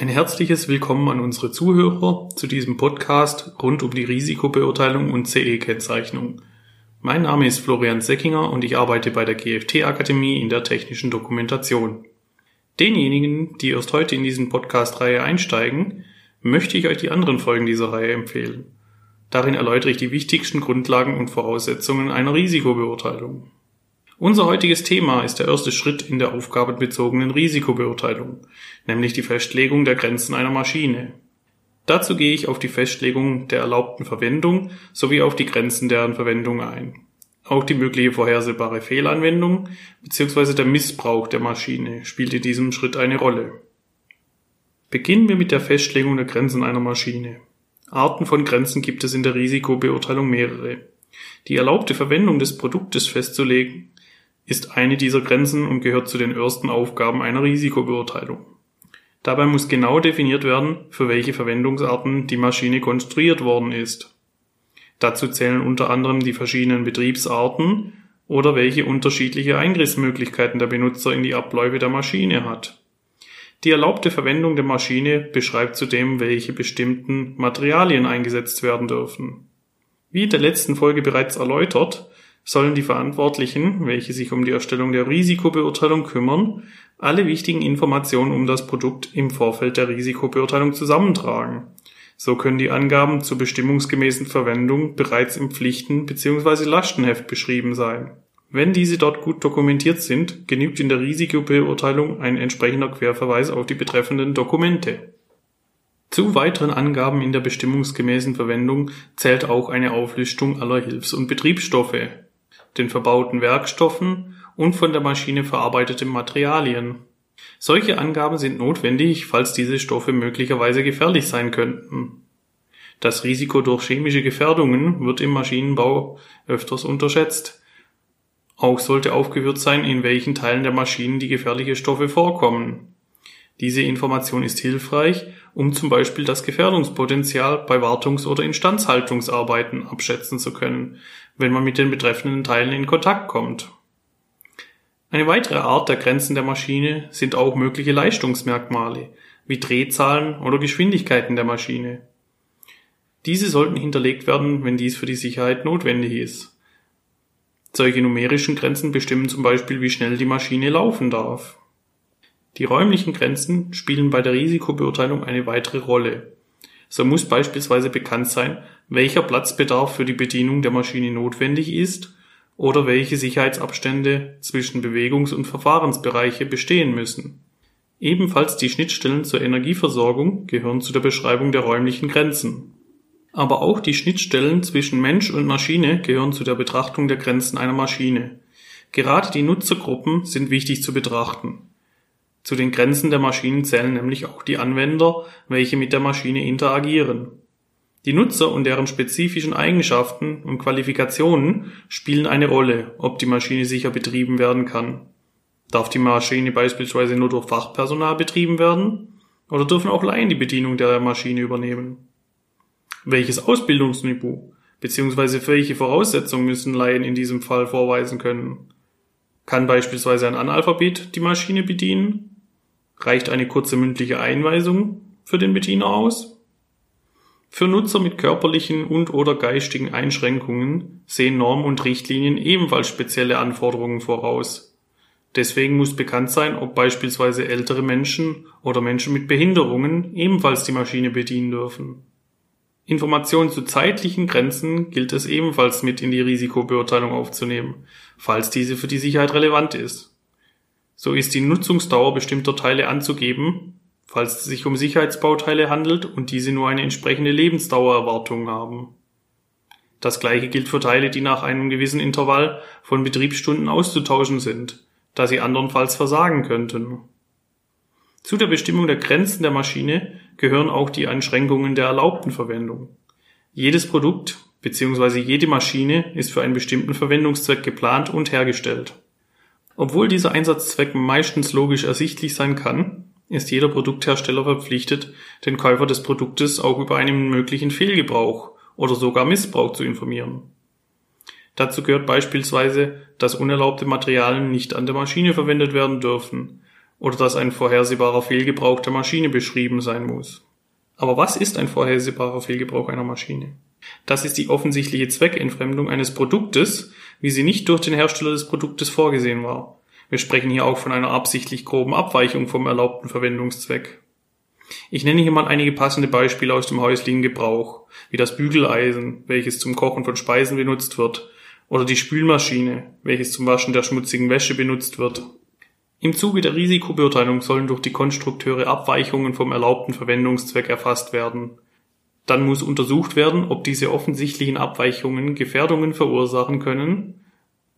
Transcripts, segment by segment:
Ein herzliches Willkommen an unsere Zuhörer zu diesem Podcast rund um die Risikobeurteilung und CE-Kennzeichnung. Mein Name ist Florian Seckinger und ich arbeite bei der GFT Akademie in der technischen Dokumentation. Denjenigen, die erst heute in diesen Podcast-Reihe einsteigen, möchte ich euch die anderen Folgen dieser Reihe empfehlen. Darin erläutere ich die wichtigsten Grundlagen und Voraussetzungen einer Risikobeurteilung. Unser heutiges Thema ist der erste Schritt in der aufgabenbezogenen Risikobeurteilung, nämlich die Festlegung der Grenzen einer Maschine. Dazu gehe ich auf die Festlegung der erlaubten Verwendung sowie auf die Grenzen deren Verwendung ein. Auch die mögliche vorhersehbare Fehlanwendung bzw. der Missbrauch der Maschine spielt in diesem Schritt eine Rolle. Beginnen wir mit der Festlegung der Grenzen einer Maschine. Arten von Grenzen gibt es in der Risikobeurteilung mehrere. Die erlaubte Verwendung des Produktes festzulegen ist eine dieser Grenzen und gehört zu den ersten Aufgaben einer Risikobeurteilung. Dabei muss genau definiert werden, für welche Verwendungsarten die Maschine konstruiert worden ist. Dazu zählen unter anderem die verschiedenen Betriebsarten oder welche unterschiedliche Eingriffsmöglichkeiten der Benutzer in die Abläufe der Maschine hat. Die erlaubte Verwendung der Maschine beschreibt zudem, welche bestimmten Materialien eingesetzt werden dürfen. Wie in der letzten Folge bereits erläutert, sollen die Verantwortlichen, welche sich um die Erstellung der Risikobeurteilung kümmern, alle wichtigen Informationen um das Produkt im Vorfeld der Risikobeurteilung zusammentragen. So können die Angaben zur bestimmungsgemäßen Verwendung bereits im Pflichten- bzw. Lastenheft beschrieben sein. Wenn diese dort gut dokumentiert sind, genügt in der Risikobeurteilung ein entsprechender Querverweis auf die betreffenden Dokumente. Zu weiteren Angaben in der bestimmungsgemäßen Verwendung zählt auch eine Auflistung aller Hilfs- und Betriebsstoffe, den verbauten Werkstoffen und von der Maschine verarbeiteten Materialien. Solche Angaben sind notwendig, falls diese Stoffe möglicherweise gefährlich sein könnten. Das Risiko durch chemische Gefährdungen wird im Maschinenbau öfters unterschätzt. Auch sollte aufgeführt sein, in welchen Teilen der Maschinen die gefährlichen Stoffe vorkommen. Diese Information ist hilfreich, um zum Beispiel das Gefährdungspotenzial bei Wartungs- oder Instandhaltungsarbeiten abschätzen zu können, wenn man mit den betreffenden Teilen in Kontakt kommt. Eine weitere Art der Grenzen der Maschine sind auch mögliche Leistungsmerkmale, wie Drehzahlen oder Geschwindigkeiten der Maschine. Diese sollten hinterlegt werden, wenn dies für die Sicherheit notwendig ist. Solche numerischen Grenzen bestimmen zum Beispiel, wie schnell die Maschine laufen darf. Die räumlichen Grenzen spielen bei der Risikobeurteilung eine weitere Rolle. So muss beispielsweise bekannt sein, welcher Platzbedarf für die Bedienung der Maschine notwendig ist oder welche Sicherheitsabstände zwischen Bewegungs- und Verfahrensbereiche bestehen müssen. Ebenfalls die Schnittstellen zur Energieversorgung gehören zu der Beschreibung der räumlichen Grenzen. Aber auch die Schnittstellen zwischen Mensch und Maschine gehören zu der Betrachtung der Grenzen einer Maschine. Gerade die Nutzergruppen sind wichtig zu betrachten. Zu den Grenzen der Maschinen zählen nämlich auch die Anwender, welche mit der Maschine interagieren. Die Nutzer und deren spezifischen Eigenschaften und Qualifikationen spielen eine Rolle, ob die Maschine sicher betrieben werden kann. Darf die Maschine beispielsweise nur durch Fachpersonal betrieben werden? Oder dürfen auch Laien die Bedienung der Maschine übernehmen? Welches Ausbildungsniveau bzw. welche Voraussetzungen müssen Laien in diesem Fall vorweisen können? Kann beispielsweise ein Analphabet die Maschine bedienen? Reicht eine kurze mündliche Einweisung für den Bediener aus? Für Nutzer mit körperlichen und/oder geistigen Einschränkungen sehen Normen und Richtlinien ebenfalls spezielle Anforderungen voraus. Deswegen muss bekannt sein, ob beispielsweise ältere Menschen oder Menschen mit Behinderungen ebenfalls die Maschine bedienen dürfen. Informationen zu zeitlichen Grenzen gilt es ebenfalls mit in die Risikobeurteilung aufzunehmen, falls diese für die Sicherheit relevant ist. So ist die Nutzungsdauer bestimmter Teile anzugeben, falls es sich um Sicherheitsbauteile handelt und diese nur eine entsprechende Lebensdauererwartung haben. Das gleiche gilt für Teile, die nach einem gewissen Intervall von Betriebsstunden auszutauschen sind, da sie andernfalls versagen könnten. Zu der Bestimmung der Grenzen der Maschine gehören auch die Einschränkungen der erlaubten Verwendung. Jedes Produkt bzw. jede Maschine ist für einen bestimmten Verwendungszweck geplant und hergestellt. Obwohl dieser Einsatzzweck meistens logisch ersichtlich sein kann, ist jeder Produkthersteller verpflichtet, den Käufer des Produktes auch über einen möglichen Fehlgebrauch oder sogar Missbrauch zu informieren. Dazu gehört beispielsweise, dass unerlaubte Materialien nicht an der Maschine verwendet werden dürfen oder dass ein vorhersehbarer Fehlgebrauch der Maschine beschrieben sein muss. Aber was ist ein vorhersehbarer Fehlgebrauch einer Maschine? Das ist die offensichtliche Zweckentfremdung eines Produktes, wie sie nicht durch den Hersteller des Produktes vorgesehen war. Wir sprechen hier auch von einer absichtlich groben Abweichung vom erlaubten Verwendungszweck. Ich nenne hier mal einige passende Beispiele aus dem häuslichen Gebrauch, wie das Bügeleisen, welches zum Kochen von Speisen benutzt wird, oder die Spülmaschine, welches zum Waschen der schmutzigen Wäsche benutzt wird. Im Zuge der Risikobeurteilung sollen durch die Konstrukteure Abweichungen vom erlaubten Verwendungszweck erfasst werden. Dann muss untersucht werden, ob diese offensichtlichen Abweichungen Gefährdungen verursachen können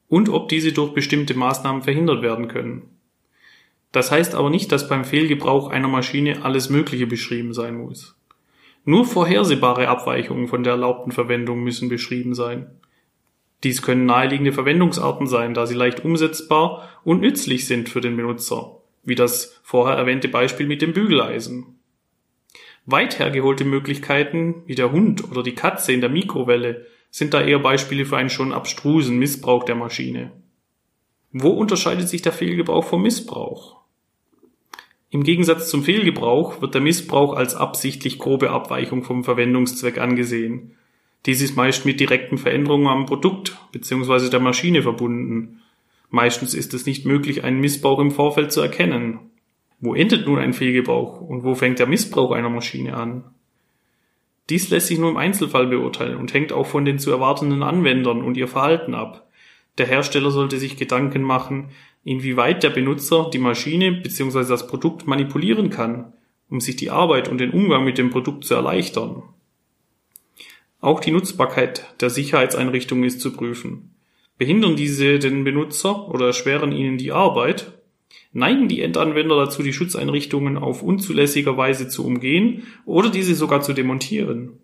und ob diese durch bestimmte Maßnahmen verhindert werden können. Das heißt aber nicht, dass beim Fehlgebrauch einer Maschine alles Mögliche beschrieben sein muss. Nur vorhersehbare Abweichungen von der erlaubten Verwendung müssen beschrieben sein. Dies können naheliegende Verwendungsarten sein, da sie leicht umsetzbar und nützlich sind für den Benutzer, wie das vorher erwähnte Beispiel mit dem Bügeleisen. Weit hergeholte Möglichkeiten, wie der Hund oder die Katze in der Mikrowelle, sind da eher Beispiele für einen schon abstrusen Missbrauch der Maschine. Wo unterscheidet sich der Fehlgebrauch vom Missbrauch? Im Gegensatz zum Fehlgebrauch wird der Missbrauch als absichtlich grobe Abweichung vom Verwendungszweck angesehen. Dies ist meist mit direkten Veränderungen am Produkt bzw. der Maschine verbunden. Meistens ist es nicht möglich, einen Missbrauch im Vorfeld zu erkennen. Wo endet nun ein Fehlgebrauch und wo fängt der Missbrauch einer Maschine an? Dies lässt sich nur im Einzelfall beurteilen und hängt auch von den zu erwartenden Anwendern und ihr Verhalten ab. Der Hersteller sollte sich Gedanken machen, inwieweit der Benutzer die Maschine bzw. das Produkt manipulieren kann, um sich die Arbeit und den Umgang mit dem Produkt zu erleichtern. Auch die Nutzbarkeit der Sicherheitseinrichtungen ist zu prüfen. Behindern diese den Benutzer oder erschweren ihnen die Arbeit? Neigen die Endanwender dazu, die Schutzeinrichtungen auf unzulässige Weise zu umgehen oder diese sogar zu demontieren?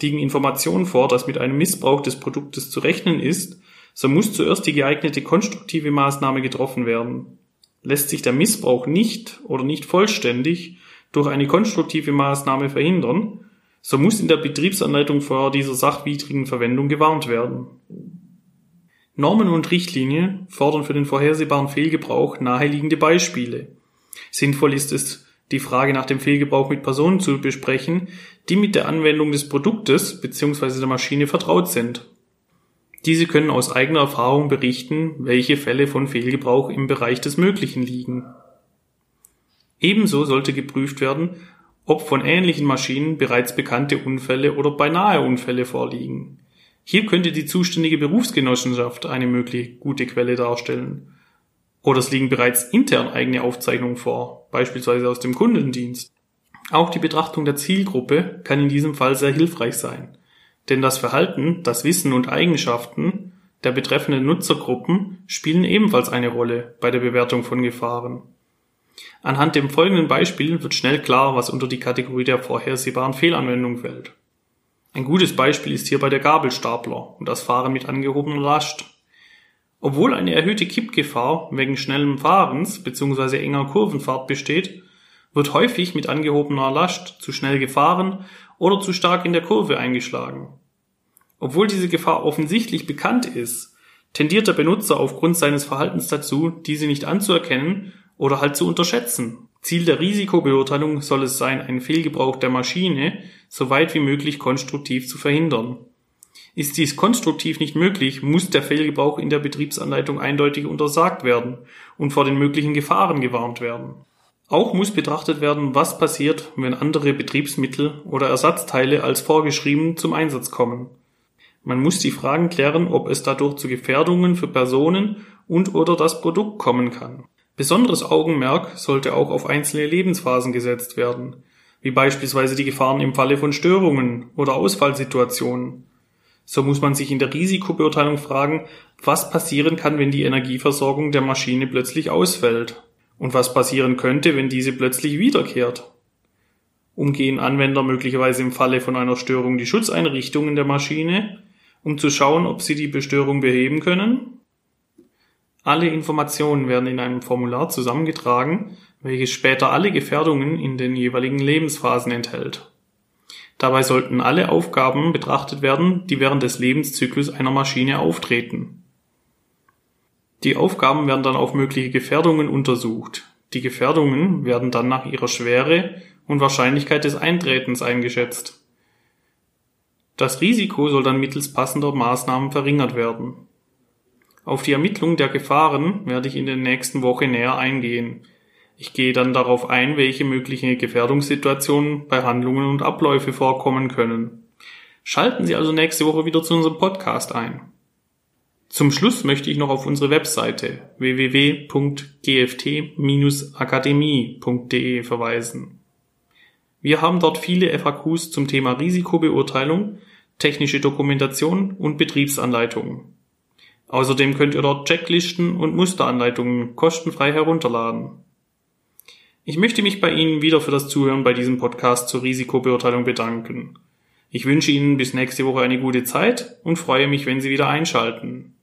Liegen Informationen vor, dass mit einem Missbrauch des Produktes zu rechnen ist, so muss zuerst die geeignete konstruktive Maßnahme getroffen werden. Lässt sich der Missbrauch nicht oder nicht vollständig durch eine konstruktive Maßnahme verhindern, so muss in der Betriebsanleitung vor dieser sachwidrigen Verwendung gewarnt werden. Normen und Richtlinien fordern für den vorhersehbaren Fehlgebrauch naheliegende Beispiele. Sinnvoll ist es, die Frage nach dem Fehlgebrauch mit Personen zu besprechen, die mit der Anwendung des Produktes bzw. der Maschine vertraut sind. Diese können aus eigener Erfahrung berichten, welche Fälle von Fehlgebrauch im Bereich des Möglichen liegen. Ebenso sollte geprüft werden, ob von ähnlichen Maschinen bereits bekannte Unfälle oder beinahe Unfälle vorliegen. Hier könnte die zuständige Berufsgenossenschaft eine mögliche gute Quelle darstellen. Oder es liegen bereits intern eigene Aufzeichnungen vor, beispielsweise aus dem Kundendienst. Auch die Betrachtung der Zielgruppe kann in diesem Fall sehr hilfreich sein. Denn das Verhalten, das Wissen und Eigenschaften der betreffenden Nutzergruppen spielen ebenfalls eine Rolle bei der Bewertung von Gefahren. Anhand dem folgenden Beispiel wird schnell klar, was unter die Kategorie der vorhersehbaren Fehlanwendung fällt. Ein gutes Beispiel ist hierbei der Gabelstapler und das Fahren mit angehobener Last. Obwohl eine erhöhte Kippgefahr wegen schnellem Fahrens bzw. enger Kurvenfahrt besteht, wird häufig mit angehobener Last zu schnell gefahren oder zu stark in der Kurve eingeschlagen. Obwohl diese Gefahr offensichtlich bekannt ist, tendiert der Benutzer aufgrund seines Verhaltens dazu, diese nicht anzuerkennen oder halt zu unterschätzen. Ziel der Risikobeurteilung soll es sein, einen Fehlgebrauch der Maschine so weit wie möglich konstruktiv zu verhindern. Ist dies konstruktiv nicht möglich, muss der Fehlgebrauch in der Betriebsanleitung eindeutig untersagt werden und vor den möglichen Gefahren gewarnt werden. Auch muss betrachtet werden, was passiert, wenn andere Betriebsmittel oder Ersatzteile als vorgeschrieben zum Einsatz kommen. Man muss die Fragen klären, ob es dadurch zu Gefährdungen für Personen und oder das Produkt kommen kann. Besonderes Augenmerk sollte auch auf einzelne Lebensphasen gesetzt werden, wie beispielsweise die Gefahren im Falle von Störungen oder Ausfallsituationen. So muss man sich in der Risikobeurteilung fragen, was passieren kann, wenn die Energieversorgung der Maschine plötzlich ausfällt und was passieren könnte, wenn diese plötzlich wiederkehrt? Umgehen Anwender möglicherweise im Falle von einer Störung die Schutzeinrichtungen der Maschine, um zu schauen, ob sie die Bestörung beheben können? Alle Informationen werden in einem Formular zusammengetragen, welches später alle Gefährdungen in den jeweiligen Lebensphasen enthält. Dabei sollten alle Aufgaben betrachtet werden, die während des Lebenszyklus einer Maschine auftreten. Die Aufgaben werden dann auf mögliche Gefährdungen untersucht. Die Gefährdungen werden dann nach ihrer Schwere und Wahrscheinlichkeit des Eintretens eingeschätzt. Das Risiko soll dann mittels passender Maßnahmen verringert werden. Auf die Ermittlung der Gefahren werde ich in der nächsten Woche näher eingehen. Ich gehe dann darauf ein, welche möglichen Gefährdungssituationen bei Handlungen und Abläufe vorkommen können. Schalten Sie also nächste Woche wieder zu unserem Podcast ein. Zum Schluss möchte ich noch auf unsere Webseite www.gft-akademie.de verweisen. Wir haben dort viele FAQs zum Thema Risikobeurteilung, technische Dokumentation und Betriebsanleitungen. Außerdem könnt ihr dort Checklisten und Musteranleitungen kostenfrei herunterladen. Ich möchte mich bei Ihnen wieder für das Zuhören bei diesem Podcast zur Risikobeurteilung bedanken. Ich wünsche Ihnen bis nächste Woche eine gute Zeit und freue mich, wenn Sie wieder einschalten.